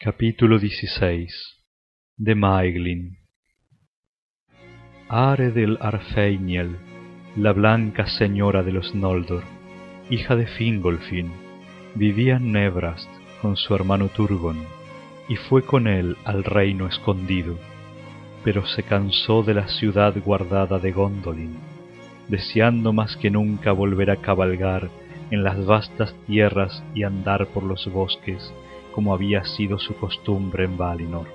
Capítulo XVI de Maeglin. Aredel Arfeiniel, la blanca señora de los Noldor, hija de Fingolfin, vivía en Nebrast con su hermano Turgon, y fue con él al reino escondido, pero se cansó de la ciudad guardada de Gondolin, deseando más que nunca volver a cabalgar en las vastas tierras y andar por los bosques como había sido su costumbre en Valinor.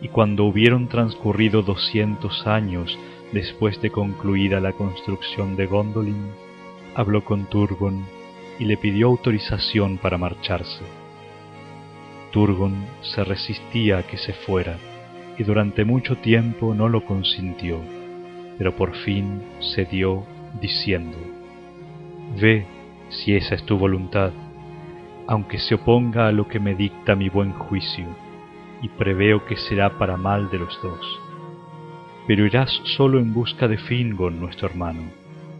Y cuando hubieron transcurrido doscientos años después de concluida la construcción de Gondolin, habló con Turgon y le pidió autorización para marcharse. Turgon se resistía a que se fuera y durante mucho tiempo no lo consintió, pero por fin cedió diciendo, Ve si esa es tu voluntad, aunque se oponga a lo que me dicta mi buen juicio, y preveo que será para mal de los dos. Pero irás solo en busca de Fingon, nuestro hermano,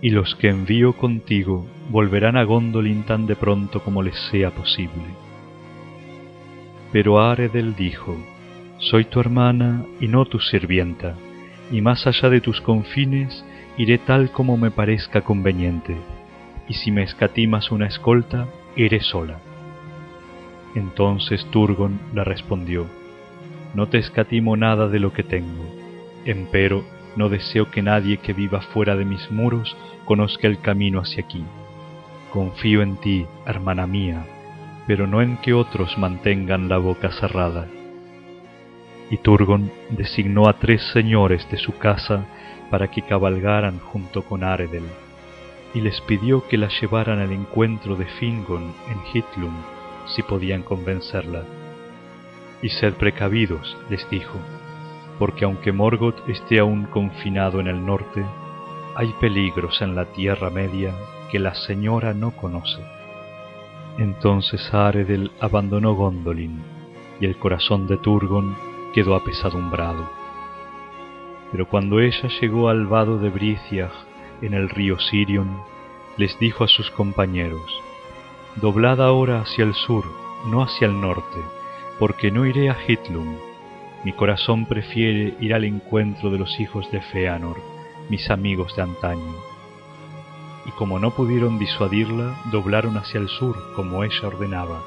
y los que envío contigo volverán a Gondolin tan de pronto como les sea posible. Pero Aredel dijo, Soy tu hermana y no tu sirvienta, y más allá de tus confines iré tal como me parezca conveniente, y si me escatimas una escolta, iré sola. Entonces Turgon le respondió, No te escatimo nada de lo que tengo, empero no deseo que nadie que viva fuera de mis muros conozca el camino hacia aquí. Confío en ti, hermana mía, pero no en que otros mantengan la boca cerrada. Y Turgon designó a tres señores de su casa para que cabalgaran junto con Aredel, y les pidió que la llevaran al encuentro de Fingon en Hitlum, si podían convencerla. Y sed precavidos, les dijo, porque aunque Morgoth esté aún confinado en el norte, hay peligros en la Tierra Media que la señora no conoce. Entonces Aredel abandonó Gondolin, y el corazón de Turgon quedó apesadumbrado. Pero cuando ella llegó al vado de Brithiah en el río Sirion, les dijo a sus compañeros, Doblad ahora hacia el sur, no hacia el norte, porque no iré a Hitlum. Mi corazón prefiere ir al encuentro de los hijos de Feanor, mis amigos de antaño. Y como no pudieron disuadirla, doblaron hacia el sur, como ella ordenaba,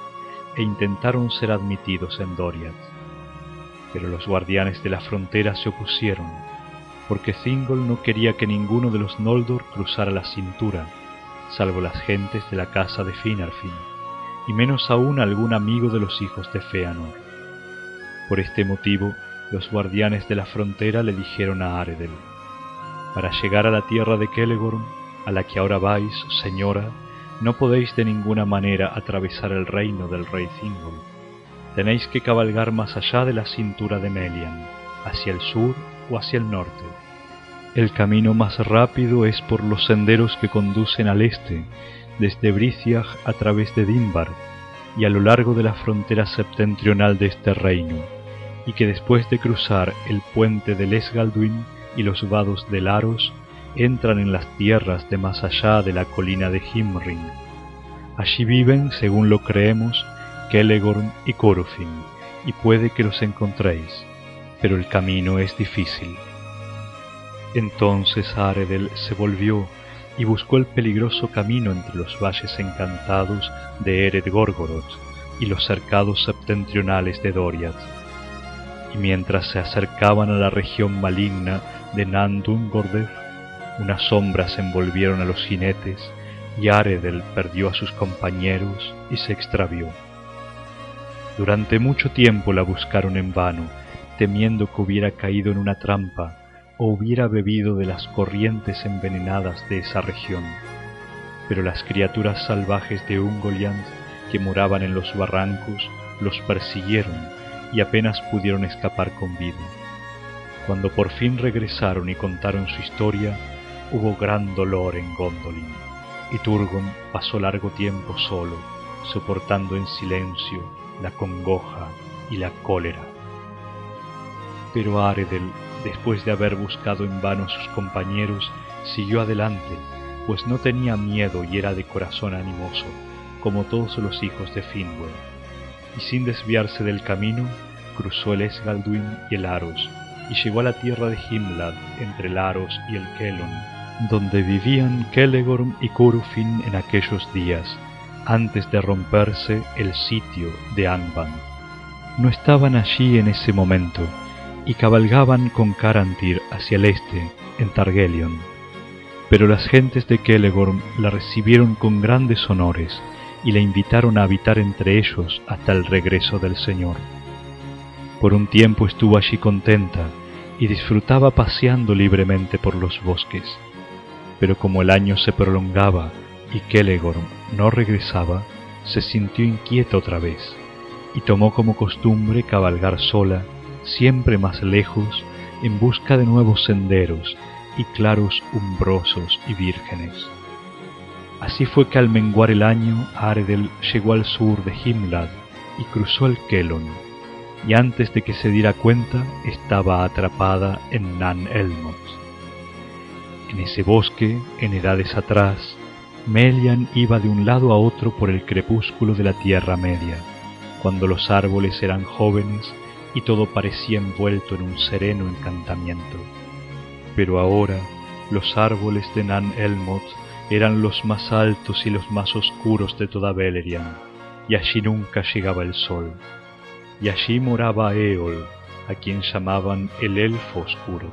e intentaron ser admitidos en Doriath. Pero los guardianes de la frontera se opusieron, porque Thingol no quería que ninguno de los Noldor cruzara la cintura, salvo las gentes de la casa de Finarfin, y menos aún algún amigo de los hijos de Feanor. Por este motivo, los guardianes de la frontera le dijeron a Aredel, Para llegar a la tierra de Kelegorm, a la que ahora vais, señora, no podéis de ninguna manera atravesar el reino del rey Thingol. Tenéis que cabalgar más allá de la cintura de Melian, hacia el sur o hacia el norte el camino más rápido es por los senderos que conducen al este, desde Brithiah a través de Dimbar y a lo largo de la frontera septentrional de este reino, y que después de cruzar el puente del Esgalduin y los vados de Laros, entran en las tierras de más allá de la colina de Himring. Allí viven, según lo creemos, Kelegorm y Corufin, y puede que los encontréis, pero el camino es difícil. Entonces Aredel se volvió y buscó el peligroso camino entre los valles encantados de Ered Gorgoroth y los cercados septentrionales de Doriath. Y mientras se acercaban a la región maligna de Nandun Gordev, unas sombras envolvieron a los jinetes y Aredel perdió a sus compañeros y se extravió. Durante mucho tiempo la buscaron en vano, temiendo que hubiera caído en una trampa o hubiera bebido de las corrientes envenenadas de esa región. Pero las criaturas salvajes de Ungoliant que moraban en los barrancos los persiguieron y apenas pudieron escapar con vida. Cuando por fin regresaron y contaron su historia, hubo gran dolor en Gondolin, y Turgon pasó largo tiempo solo, soportando en silencio la congoja y la cólera. Pero Aredel después de haber buscado en vano a sus compañeros, siguió adelante, pues no tenía miedo y era de corazón animoso, como todos los hijos de Finwë. y sin desviarse del camino, cruzó el Esgalduin y el Aros, y llegó a la tierra de Himlad, entre el Aros y el Kelon, donde vivían Kelegorm y Curufin en aquellos días, antes de romperse el sitio de Angband. No estaban allí en ese momento, y cabalgaban con Carantir hacia el este, en Targelion. Pero las gentes de Kelegorm la recibieron con grandes honores, y la invitaron a habitar entre ellos hasta el regreso del Señor. Por un tiempo estuvo allí contenta, y disfrutaba paseando libremente por los bosques. Pero como el año se prolongaba y Kelegorm no regresaba, se sintió inquieta otra vez, y tomó como costumbre cabalgar sola, siempre más lejos, en busca de nuevos senderos y claros umbrosos y vírgenes. Así fue que al menguar el año, Aredel llegó al sur de Himlad y cruzó el Kelon, y antes de que se diera cuenta estaba atrapada en Nan Elmoth. En ese bosque, en edades atrás, Melian iba de un lado a otro por el crepúsculo de la Tierra Media, cuando los árboles eran jóvenes y todo parecía envuelto en un sereno encantamiento. Pero ahora los árboles de Nan Elmoth eran los más altos y los más oscuros de toda Beleriand, y allí nunca llegaba el sol. Y allí moraba Eol, a quien llamaban el Elfo Oscuro.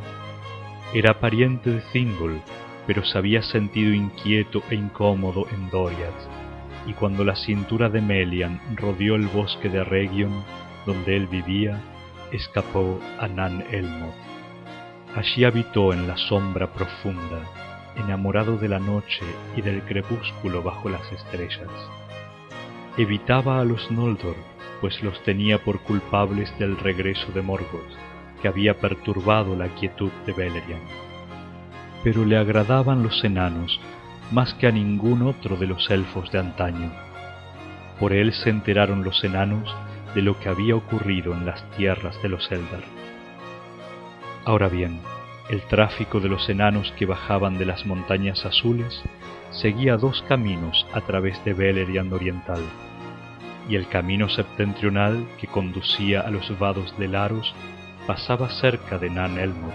Era pariente de Thingol, pero se había sentido inquieto e incómodo en Doriath, y cuando la cintura de Melian rodeó el bosque de Region, donde él vivía, escapó a Nan Elmoth. Allí habitó en la sombra profunda, enamorado de la noche y del crepúsculo bajo las estrellas. Evitaba a los Noldor, pues los tenía por culpables del regreso de Morgoth, que había perturbado la quietud de Beleriand. Pero le agradaban los enanos más que a ningún otro de los elfos de antaño. Por él se enteraron los enanos de lo que había ocurrido en las tierras de los Eldar. Ahora bien, el tráfico de los enanos que bajaban de las montañas azules seguía dos caminos a través de Beleriand Oriental, y el camino septentrional que conducía a los vados de Laros pasaba cerca de Nan Elmoth,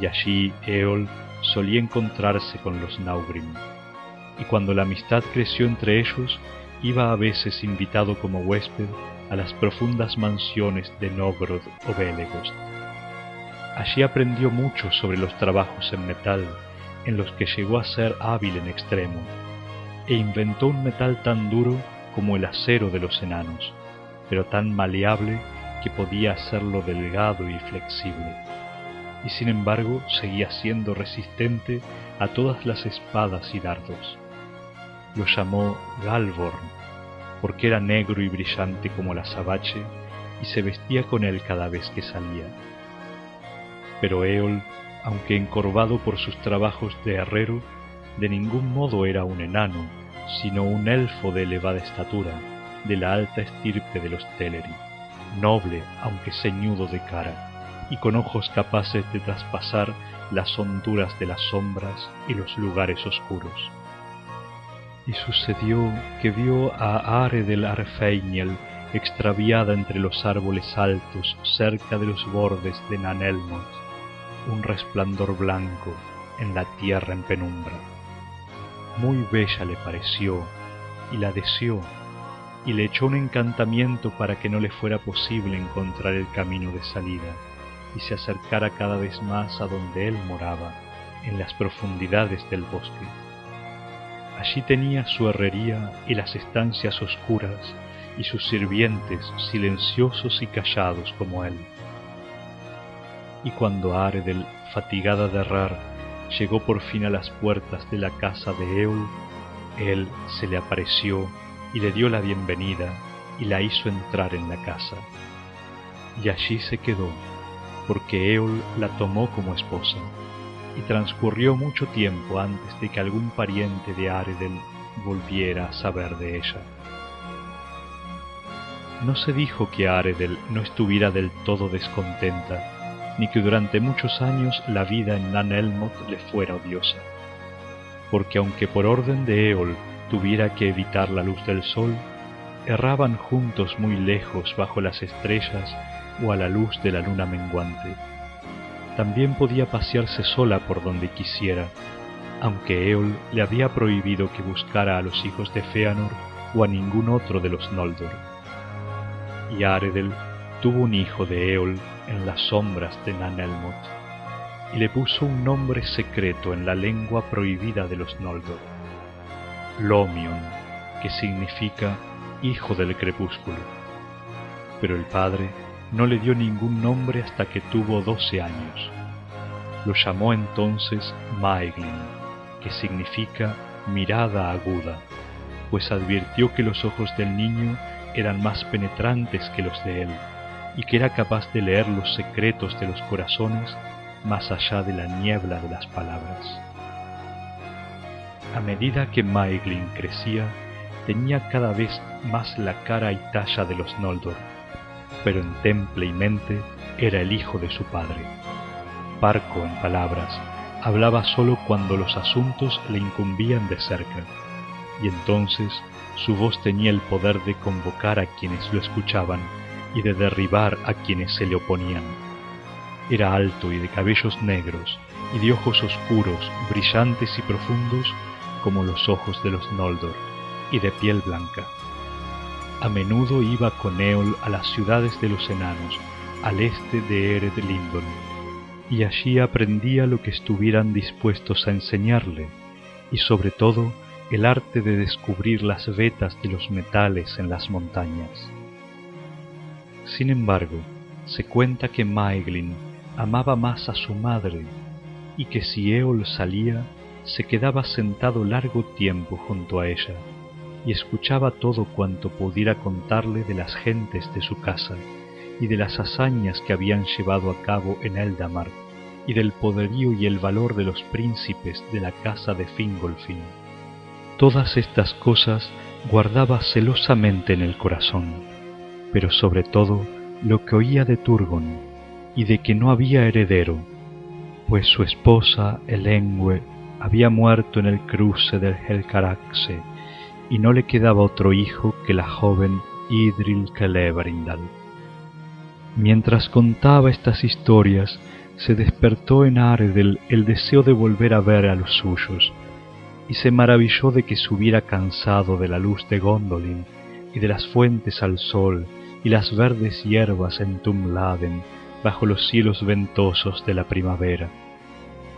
y allí Eol solía encontrarse con los Naugrim, y cuando la amistad creció entre ellos, iba a veces invitado como huésped a las profundas mansiones de Nogrod o Belegost. Allí aprendió mucho sobre los trabajos en metal, en los que llegó a ser hábil en extremo, e inventó un metal tan duro como el acero de los enanos, pero tan maleable que podía hacerlo delgado y flexible, y sin embargo seguía siendo resistente a todas las espadas y dardos. Lo llamó Galvorn, porque era negro y brillante como la sabache, y se vestía con él cada vez que salía. Pero Eol, aunque encorvado por sus trabajos de herrero, de ningún modo era un enano, sino un elfo de elevada estatura, de la alta estirpe de los Teleri, noble aunque ceñudo de cara, y con ojos capaces de traspasar las honduras de las sombras y los lugares oscuros. Y sucedió que vio a Are del Arfeiniel extraviada entre los árboles altos cerca de los bordes de Nanelmoth, un resplandor blanco en la tierra en penumbra. Muy bella le pareció y la deseó y le echó un encantamiento para que no le fuera posible encontrar el camino de salida y se acercara cada vez más a donde él moraba, en las profundidades del bosque. Allí tenía su herrería y las estancias oscuras y sus sirvientes silenciosos y callados como él. Y cuando Aredel, fatigada de errar, llegó por fin a las puertas de la casa de Eol, él se le apareció y le dio la bienvenida y la hizo entrar en la casa. Y allí se quedó, porque Eol la tomó como esposa y transcurrió mucho tiempo antes de que algún pariente de Aredel volviera a saber de ella. No se dijo que Aredel no estuviera del todo descontenta, ni que durante muchos años la vida en Nan Elmoth le fuera odiosa, porque aunque por orden de Eol tuviera que evitar la luz del sol, erraban juntos muy lejos bajo las estrellas o a la luz de la luna menguante. También podía pasearse sola por donde quisiera, aunque Eol le había prohibido que buscara a los hijos de Feanor o a ningún otro de los Noldor. Y Aredel tuvo un hijo de Eol en las sombras de Nanelmot, y le puso un nombre secreto en la lengua prohibida de los Noldor, Lomion, que significa hijo del crepúsculo. Pero el padre no le dio ningún nombre hasta que tuvo doce años. Lo llamó entonces Maeglin, que significa mirada aguda, pues advirtió que los ojos del niño eran más penetrantes que los de él, y que era capaz de leer los secretos de los corazones más allá de la niebla de las palabras. A medida que Maeglin crecía, tenía cada vez más la cara y talla de los Noldor, pero en temple y mente era el hijo de su padre. Parco en palabras, hablaba solo cuando los asuntos le incumbían de cerca, y entonces su voz tenía el poder de convocar a quienes lo escuchaban y de derribar a quienes se le oponían. Era alto y de cabellos negros y de ojos oscuros, brillantes y profundos como los ojos de los Noldor, y de piel blanca. A menudo iba con Eol a las ciudades de los enanos, al este de Ered Lindon, y allí aprendía lo que estuvieran dispuestos a enseñarle, y sobre todo el arte de descubrir las vetas de los metales en las montañas. Sin embargo, se cuenta que Maeglin amaba más a su madre, y que si Eol salía, se quedaba sentado largo tiempo junto a ella, y escuchaba todo cuanto pudiera contarle de las gentes de su casa, y de las hazañas que habían llevado a cabo en Eldamar, y del poderío y el valor de los príncipes de la casa de Fingolfin. Todas estas cosas guardaba celosamente en el corazón, pero sobre todo lo que oía de Turgon, y de que no había heredero, pues su esposa Elengüe había muerto en el cruce del Helcaraxe, y no le quedaba otro hijo que la joven Idril Celebrindal. Mientras contaba estas historias, se despertó en Aredel el deseo de volver a ver a los suyos, y se maravilló de que se hubiera cansado de la luz de Gondolin y de las fuentes al sol y las verdes hierbas en Tumladen bajo los cielos ventosos de la primavera.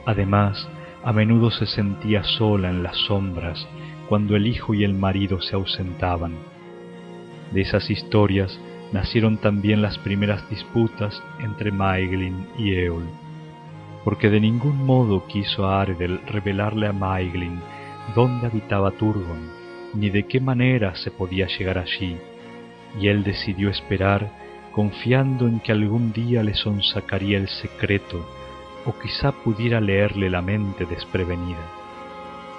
Además, a menudo se sentía sola en las sombras cuando el hijo y el marido se ausentaban. De esas historias nacieron también las primeras disputas entre Maeglin y Eol, porque de ningún modo quiso Aredel revelarle a Maeglin dónde habitaba Turgon, ni de qué manera se podía llegar allí, y él decidió esperar confiando en que algún día le sonsacaría el secreto o quizá pudiera leerle la mente desprevenida.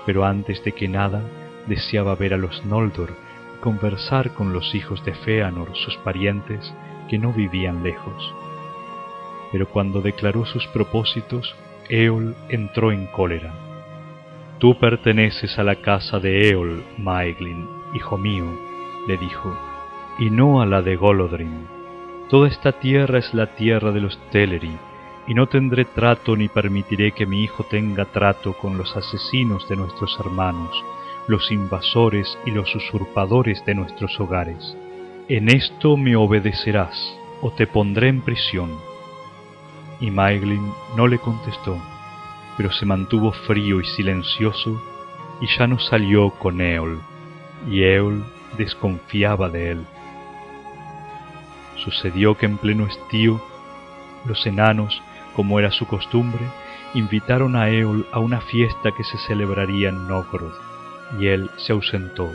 Pero antes de que nada deseaba ver a los Noldor y conversar con los hijos de Feanor, sus parientes, que no vivían lejos. Pero cuando declaró sus propósitos, Eol entró en cólera Tú perteneces a la casa de Eol, Maeglin, hijo mío, le dijo, y no a la de Golodrin. Toda esta tierra es la tierra de los Teleri, y no tendré trato ni permitiré que mi hijo tenga trato con los asesinos de nuestros hermanos, los invasores y los usurpadores de nuestros hogares. En esto me obedecerás, o te pondré en prisión. Y Maeglin no le contestó pero se mantuvo frío y silencioso y ya no salió con Eol, y Eol desconfiaba de él. Sucedió que en pleno estío los enanos, como era su costumbre, invitaron a Eol a una fiesta que se celebraría en Novgorod, y él se ausentó.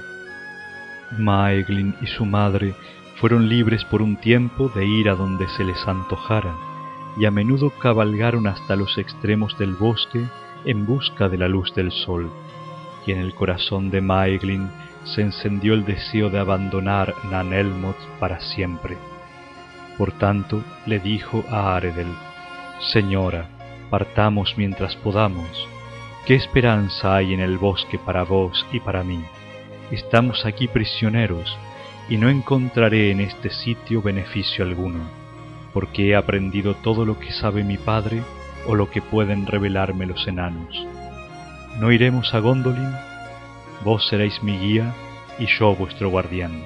Maeglin y su madre fueron libres por un tiempo de ir a donde se les antojara, y a menudo cabalgaron hasta los extremos del bosque en busca de la luz del sol, y en el corazón de Maeglin se encendió el deseo de abandonar Nanelmot para siempre. Por tanto, le dijo a Aredel, Señora, partamos mientras podamos. ¿Qué esperanza hay en el bosque para vos y para mí? Estamos aquí prisioneros, y no encontraré en este sitio beneficio alguno, porque he aprendido todo lo que sabe mi padre o lo que pueden revelarme los enanos. ¿No iremos a Gondolin? Vos seréis mi guía y yo vuestro guardián.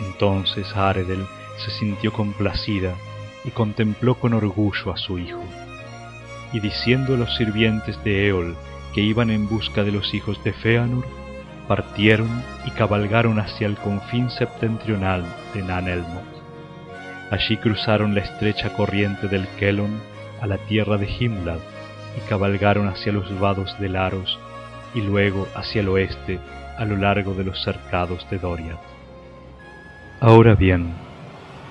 Entonces Aredel se sintió complacida y contempló con orgullo a su hijo. Y diciendo a los sirvientes de Eol que iban en busca de los hijos de Feanor, partieron y cabalgaron hacia el confín septentrional de Nanelmo. Allí cruzaron la estrecha corriente del Kelon a la tierra de Himlad y cabalgaron hacia los vados de Laros y luego hacia el oeste a lo largo de los cercados de Doriath. Ahora bien,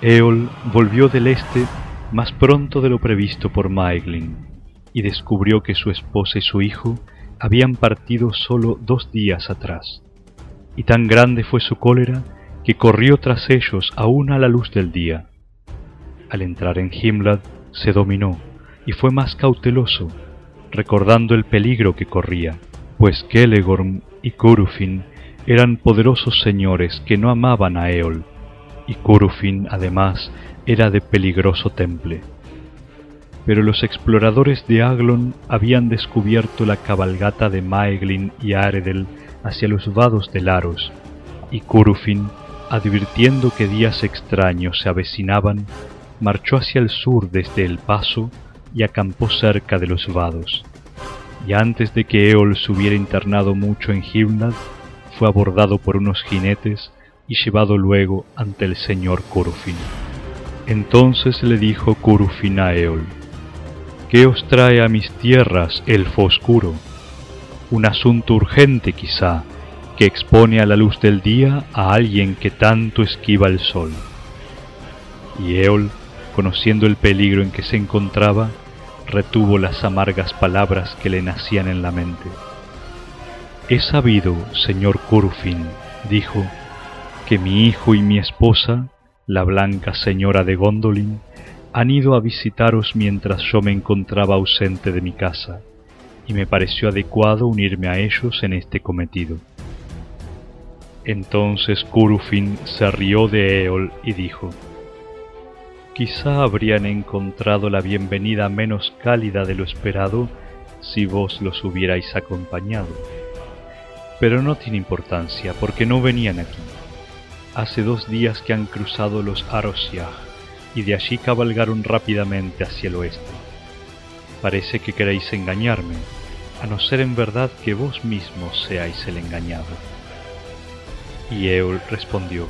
Eol volvió del este más pronto de lo previsto por Maeglin y descubrió que su esposa y su hijo habían partido solo dos días atrás, y tan grande fue su cólera que corrió tras ellos aún a la luz del día. Al entrar en Himlad se dominó y fue más cauteloso, recordando el peligro que corría, pues Kelegorm y Curufin eran poderosos señores que no amaban a Eol, y además era de peligroso temple pero los exploradores de Aglon habían descubierto la cabalgata de Maeglin y Aredel hacia los vados de Laros, y Curufin, advirtiendo que días extraños se avecinaban, marchó hacia el sur desde el paso y acampó cerca de los vados. Y antes de que Eol se hubiera internado mucho en Himnad, fue abordado por unos jinetes y llevado luego ante el señor Curufin. Entonces le dijo Curufin a Eol, ¿Qué os trae a mis tierras, elfo oscuro? Un asunto urgente quizá, que expone a la luz del día a alguien que tanto esquiva el sol. Y Eol, conociendo el peligro en que se encontraba, retuvo las amargas palabras que le nacían en la mente. He sabido, señor Curufin, dijo, que mi hijo y mi esposa, la blanca señora de Gondolin, han ido a visitaros mientras yo me encontraba ausente de mi casa, y me pareció adecuado unirme a ellos en este cometido. Entonces Curufin se rió de Eol y dijo, Quizá habrían encontrado la bienvenida menos cálida de lo esperado si vos los hubierais acompañado. Pero no tiene importancia, porque no venían aquí. Hace dos días que han cruzado los Arosiag, y de allí cabalgaron rápidamente hacia el oeste. Parece que queréis engañarme, a no ser en verdad que vos mismos seáis el engañado. Y Eol respondió,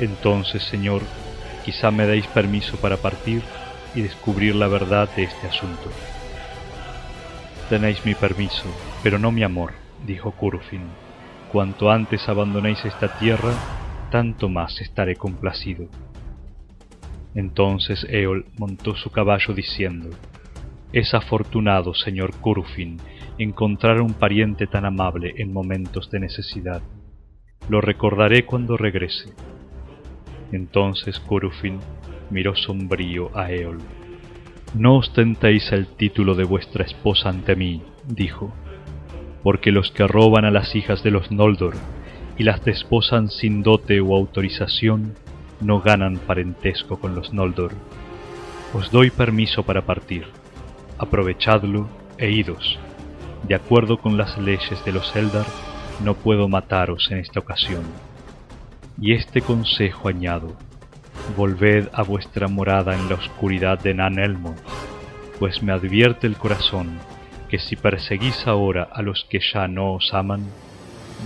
Entonces, Señor, quizá me deis permiso para partir y descubrir la verdad de este asunto. Tenéis mi permiso, pero no mi amor, dijo Curufin. Cuanto antes abandonéis esta tierra, tanto más estaré complacido. Entonces Eol montó su caballo diciendo, Es afortunado, señor Curufin, encontrar un pariente tan amable en momentos de necesidad. Lo recordaré cuando regrese. Entonces Curufin miró sombrío a Eol. No ostentéis el título de vuestra esposa ante mí, dijo, porque los que roban a las hijas de los Noldor y las desposan sin dote o autorización no ganan parentesco con los Noldor. Os doy permiso para partir. Aprovechadlo e idos. De acuerdo con las leyes de los Eldar, no puedo mataros en esta ocasión. Y este consejo añado, volved a vuestra morada en la oscuridad de Nan Elmo, pues me advierte el corazón que si perseguís ahora a los que ya no os aman,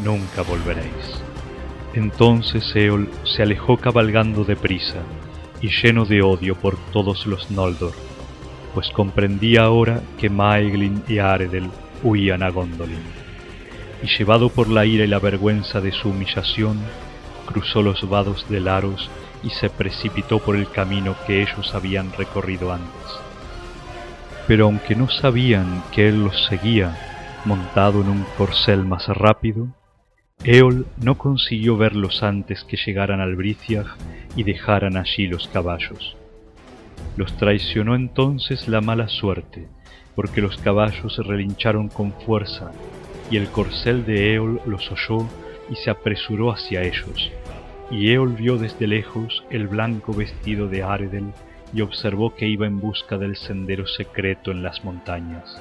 nunca volveréis. Entonces Eol se alejó cabalgando deprisa y lleno de odio por todos los Noldor, pues comprendía ahora que Maeglin y Aredel huían a Gondolin. Y llevado por la ira y la vergüenza de su humillación, cruzó los vados de Laros y se precipitó por el camino que ellos habían recorrido antes. Pero aunque no sabían que él los seguía, montado en un corcel más rápido, Eol no consiguió verlos antes que llegaran al Briciag y dejaran allí los caballos. Los traicionó entonces la mala suerte, porque los caballos relincharon con fuerza, y el corcel de Eol los oyó y se apresuró hacia ellos. y Eol vio desde lejos el blanco vestido de Aredel y observó que iba en busca del sendero secreto en las montañas.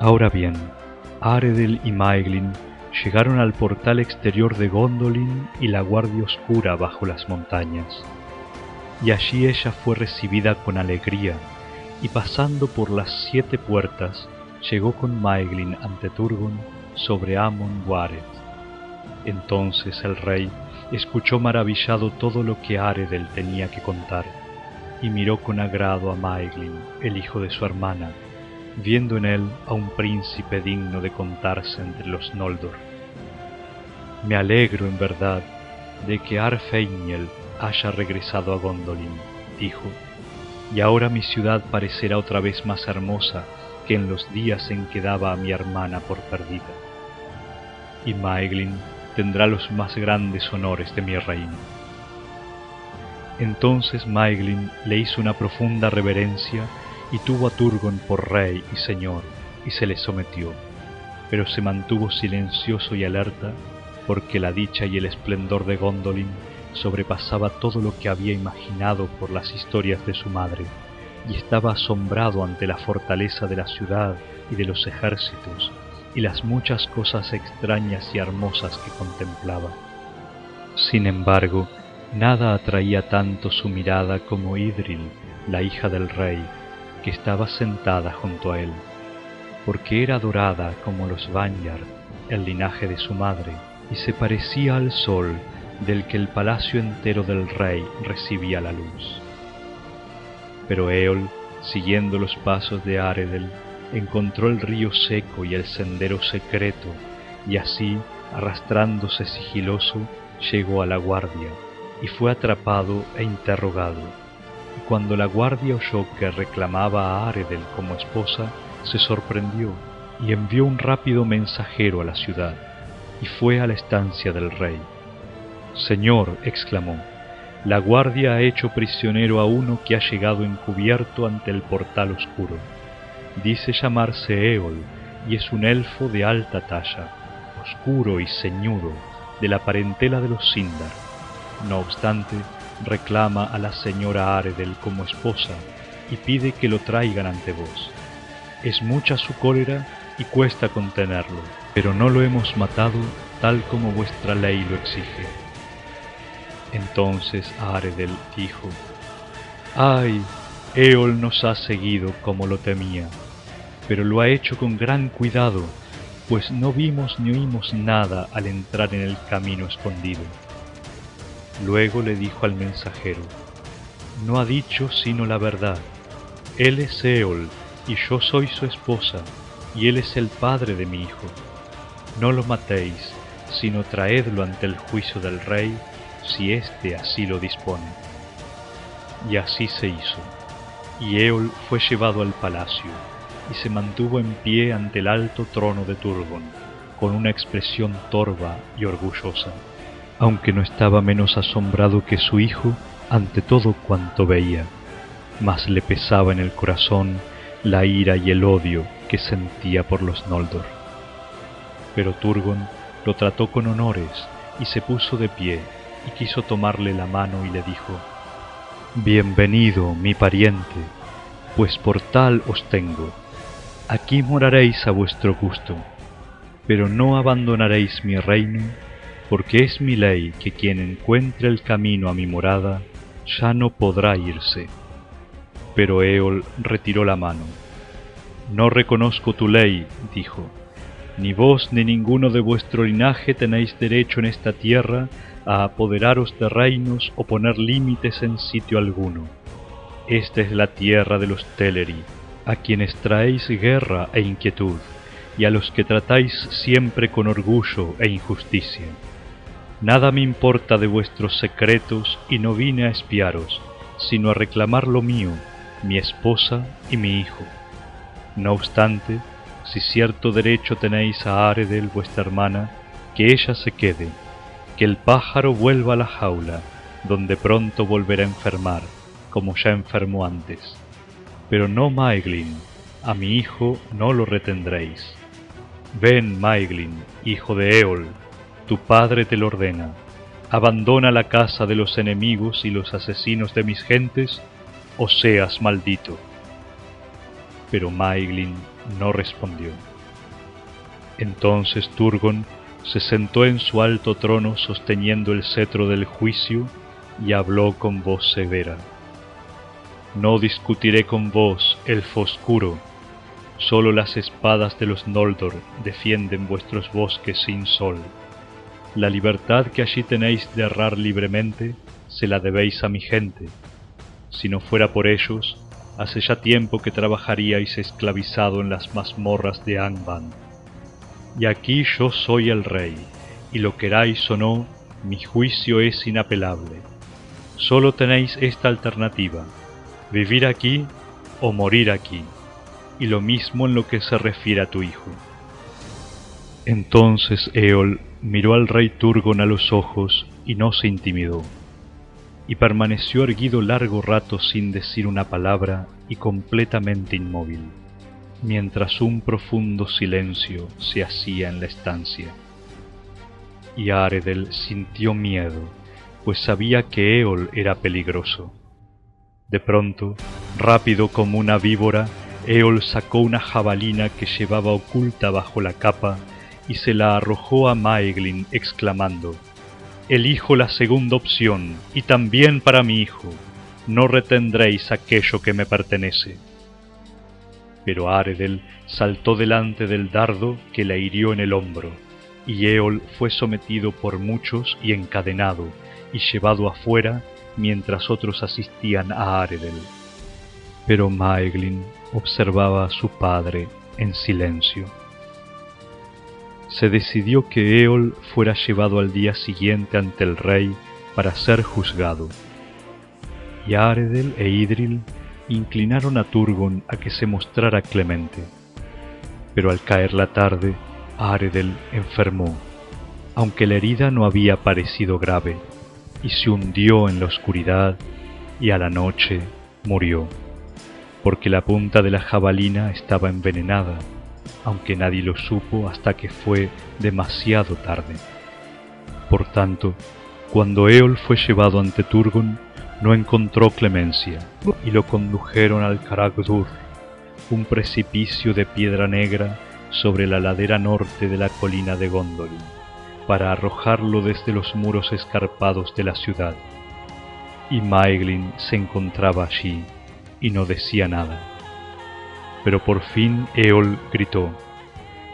Ahora bien, Aredel y Maeglin llegaron al portal exterior de Gondolin y la guardia oscura bajo las montañas. Y allí ella fue recibida con alegría, y pasando por las siete puertas, llegó con Maeglin ante Turgon sobre Amon Waret. Entonces el rey escuchó maravillado todo lo que Aredel tenía que contar, y miró con agrado a Maeglin, el hijo de su hermana, viendo en él a un príncipe digno de contarse entre los Noldor. Me alegro en verdad de que Arfeiniel haya regresado a Gondolin, dijo, y ahora mi ciudad parecerá otra vez más hermosa que en los días en que daba a mi hermana por perdida. Y Maeglin tendrá los más grandes honores de mi reino. Entonces Maeglin le hizo una profunda reverencia y tuvo a Turgon por rey y señor, y se le sometió, pero se mantuvo silencioso y alerta, porque la dicha y el esplendor de Gondolin sobrepasaba todo lo que había imaginado por las historias de su madre, y estaba asombrado ante la fortaleza de la ciudad y de los ejércitos, y las muchas cosas extrañas y hermosas que contemplaba. Sin embargo, nada atraía tanto su mirada como Idril, la hija del rey, que estaba sentada junto a él, porque era dorada como los Vanyar, el linaje de su madre, y se parecía al sol del que el palacio entero del rey recibía la luz. Pero Eol, siguiendo los pasos de Aredel, encontró el río seco y el sendero secreto, y así, arrastrándose sigiloso, llegó a la guardia, y fue atrapado e interrogado cuando la guardia oyó que reclamaba a Aredel como esposa, se sorprendió y envió un rápido mensajero a la ciudad, y fue a la estancia del rey. Señor, exclamó, la guardia ha hecho prisionero a uno que ha llegado encubierto ante el portal oscuro. Dice llamarse Eol, y es un elfo de alta talla, oscuro y ceñudo, de la parentela de los Sindar. No obstante, reclama a la señora Aredel como esposa y pide que lo traigan ante vos. Es mucha su cólera y cuesta contenerlo, pero no lo hemos matado tal como vuestra ley lo exige. Entonces Aredel dijo, ¡Ay! Eol nos ha seguido como lo temía, pero lo ha hecho con gran cuidado, pues no vimos ni oímos nada al entrar en el camino escondido. Luego le dijo al mensajero, No ha dicho sino la verdad. Él es Eol, y yo soy su esposa, y él es el padre de mi hijo. No lo matéis, sino traedlo ante el juicio del rey, si éste así lo dispone. Y así se hizo. Y Eol fue llevado al palacio, y se mantuvo en pie ante el alto trono de Turgon, con una expresión torva y orgullosa aunque no estaba menos asombrado que su hijo ante todo cuanto veía, mas le pesaba en el corazón la ira y el odio que sentía por los Noldor. Pero Turgon lo trató con honores y se puso de pie y quiso tomarle la mano y le dijo, Bienvenido, mi pariente, pues por tal os tengo. Aquí moraréis a vuestro gusto, pero no abandonaréis mi reino porque es mi ley que quien encuentre el camino a mi morada ya no podrá irse. Pero Eol retiró la mano. No reconozco tu ley, dijo. Ni vos ni ninguno de vuestro linaje tenéis derecho en esta tierra a apoderaros de reinos o poner límites en sitio alguno. Esta es la tierra de los Teleri, a quienes traéis guerra e inquietud, y a los que tratáis siempre con orgullo e injusticia. Nada me importa de vuestros secretos y no vine a espiaros, sino a reclamar lo mío, mi esposa y mi hijo. No obstante, si cierto derecho tenéis a Aredel vuestra hermana, que ella se quede, que el pájaro vuelva a la jaula, donde pronto volverá a enfermar, como ya enfermó antes. Pero no Maeglin, a mi hijo no lo retendréis. Ven, Maeglin, hijo de Eol, tu padre te lo ordena. abandona la casa de los enemigos y los asesinos de mis gentes, o seas maldito. Pero Maeglin no respondió. Entonces Turgon se sentó en su alto trono sosteniendo el cetro del juicio y habló con voz severa. No discutiré con vos, elfo oscuro, solo las espadas de los Noldor defienden vuestros bosques sin sol. La libertad que allí tenéis de errar libremente, se la debéis a mi gente. Si no fuera por ellos, hace ya tiempo que trabajaríais esclavizado en las mazmorras de Angband. Y aquí yo soy el rey, y lo queráis o no, mi juicio es inapelable. Solo tenéis esta alternativa, vivir aquí o morir aquí, y lo mismo en lo que se refiere a tu hijo. Entonces Eol miró al rey Turgon a los ojos y no se intimidó, y permaneció erguido largo rato sin decir una palabra y completamente inmóvil, mientras un profundo silencio se hacía en la estancia. Y Aredel sintió miedo, pues sabía que Eol era peligroso. De pronto, rápido como una víbora, Eol sacó una jabalina que llevaba oculta bajo la capa y se la arrojó a Maeglin exclamando, Elijo la segunda opción, y también para mi hijo, no retendréis aquello que me pertenece. Pero Aredel saltó delante del dardo que la hirió en el hombro, y Eol fue sometido por muchos y encadenado, y llevado afuera mientras otros asistían a Aredel. Pero Maeglin observaba a su padre en silencio se decidió que Eol fuera llevado al día siguiente ante el rey para ser juzgado. Y Aredel e Idril inclinaron a Turgon a que se mostrara clemente. Pero al caer la tarde, Aredel enfermó, aunque la herida no había parecido grave, y se hundió en la oscuridad, y a la noche murió, porque la punta de la jabalina estaba envenenada aunque nadie lo supo hasta que fue demasiado tarde. Por tanto, cuando Eol fue llevado ante Turgon, no encontró clemencia, y lo condujeron al Karagdur, un precipicio de piedra negra sobre la ladera norte de la colina de Gondolin, para arrojarlo desde los muros escarpados de la ciudad. Y Maeglin se encontraba allí, y no decía nada. Pero por fin Eol gritó,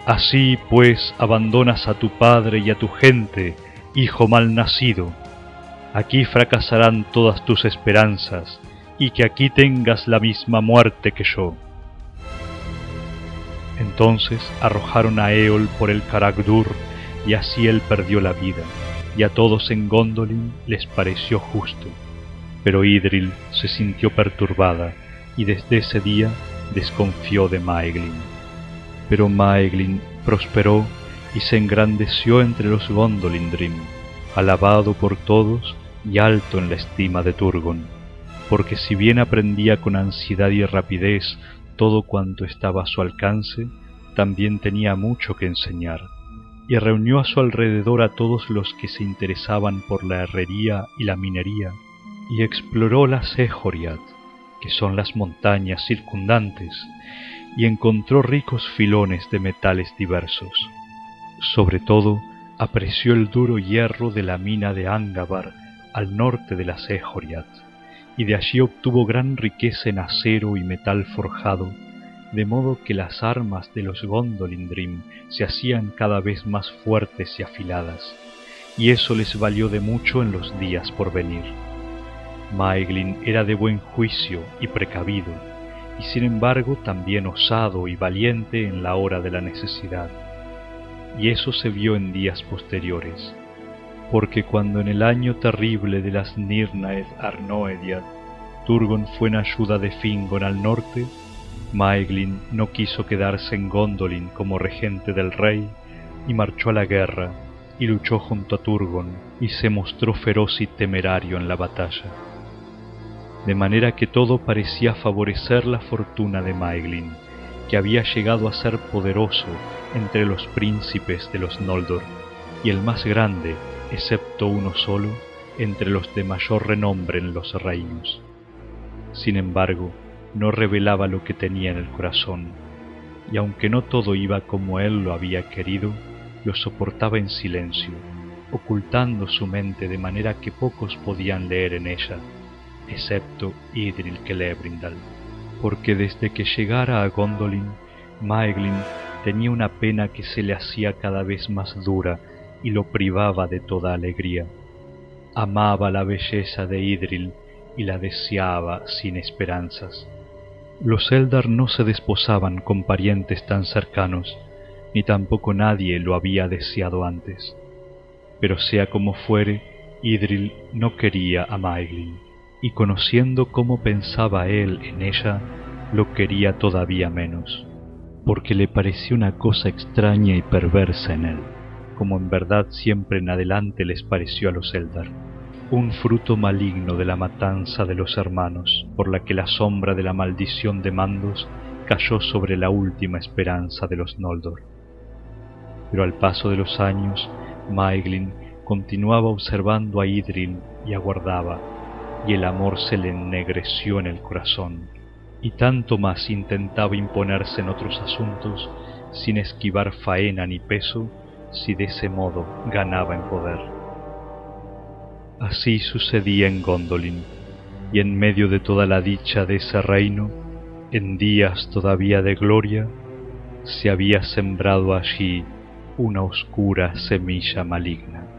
Así pues abandonas a tu padre y a tu gente, hijo mal nacido. Aquí fracasarán todas tus esperanzas, y que aquí tengas la misma muerte que yo. Entonces arrojaron a Eol por el Karagdur, y así él perdió la vida, y a todos en Gondolin les pareció justo. Pero Idril se sintió perturbada, y desde ese día desconfió de Maeglin. Pero Maeglin prosperó y se engrandeció entre los Gondolindrim, alabado por todos y alto en la estima de Turgon, porque si bien aprendía con ansiedad y rapidez todo cuanto estaba a su alcance, también tenía mucho que enseñar, y reunió a su alrededor a todos los que se interesaban por la herrería y la minería, y exploró la Sehoriat, que son las montañas circundantes, y encontró ricos filones de metales diversos. Sobre todo, apreció el duro hierro de la mina de Angabar al norte de la Sehoriat, y de allí obtuvo gran riqueza en acero y metal forjado, de modo que las armas de los Gondolindrim se hacían cada vez más fuertes y afiladas, y eso les valió de mucho en los días por venir. Maeglin era de buen juicio y precavido, y sin embargo también osado y valiente en la hora de la necesidad. Y eso se vio en días posteriores, porque cuando en el año terrible de las Nirnaed Arnoediad, Turgon fue en ayuda de Fingon al norte, Maeglin no quiso quedarse en Gondolin como regente del rey y marchó a la guerra y luchó junto a Turgon y se mostró feroz y temerario en la batalla de manera que todo parecía favorecer la fortuna de Maeglin, que había llegado a ser poderoso entre los príncipes de los Noldor, y el más grande, excepto uno solo, entre los de mayor renombre en los reinos. Sin embargo, no revelaba lo que tenía en el corazón, y aunque no todo iba como él lo había querido, lo soportaba en silencio, ocultando su mente de manera que pocos podían leer en ella, excepto Idril Celebrindal, porque desde que llegara a Gondolin, Maeglin tenía una pena que se le hacía cada vez más dura y lo privaba de toda alegría. Amaba la belleza de Idril y la deseaba sin esperanzas. Los Eldar no se desposaban con parientes tan cercanos, ni tampoco nadie lo había deseado antes. Pero sea como fuere, Idril no quería a Maeglin, y conociendo cómo pensaba él en ella, lo quería todavía menos, porque le pareció una cosa extraña y perversa en él, como en verdad siempre en adelante les pareció a los Eldar un fruto maligno de la matanza de los hermanos, por la que la sombra de la maldición de Mandos cayó sobre la última esperanza de los Noldor. Pero al paso de los años, Maeglin continuaba observando a Idril y aguardaba, y el amor se le ennegreció en el corazón, y tanto más intentaba imponerse en otros asuntos, sin esquivar faena ni peso, si de ese modo ganaba en poder. Así sucedía en Gondolin, y en medio de toda la dicha de ese reino, en días todavía de gloria, se había sembrado allí una oscura semilla maligna.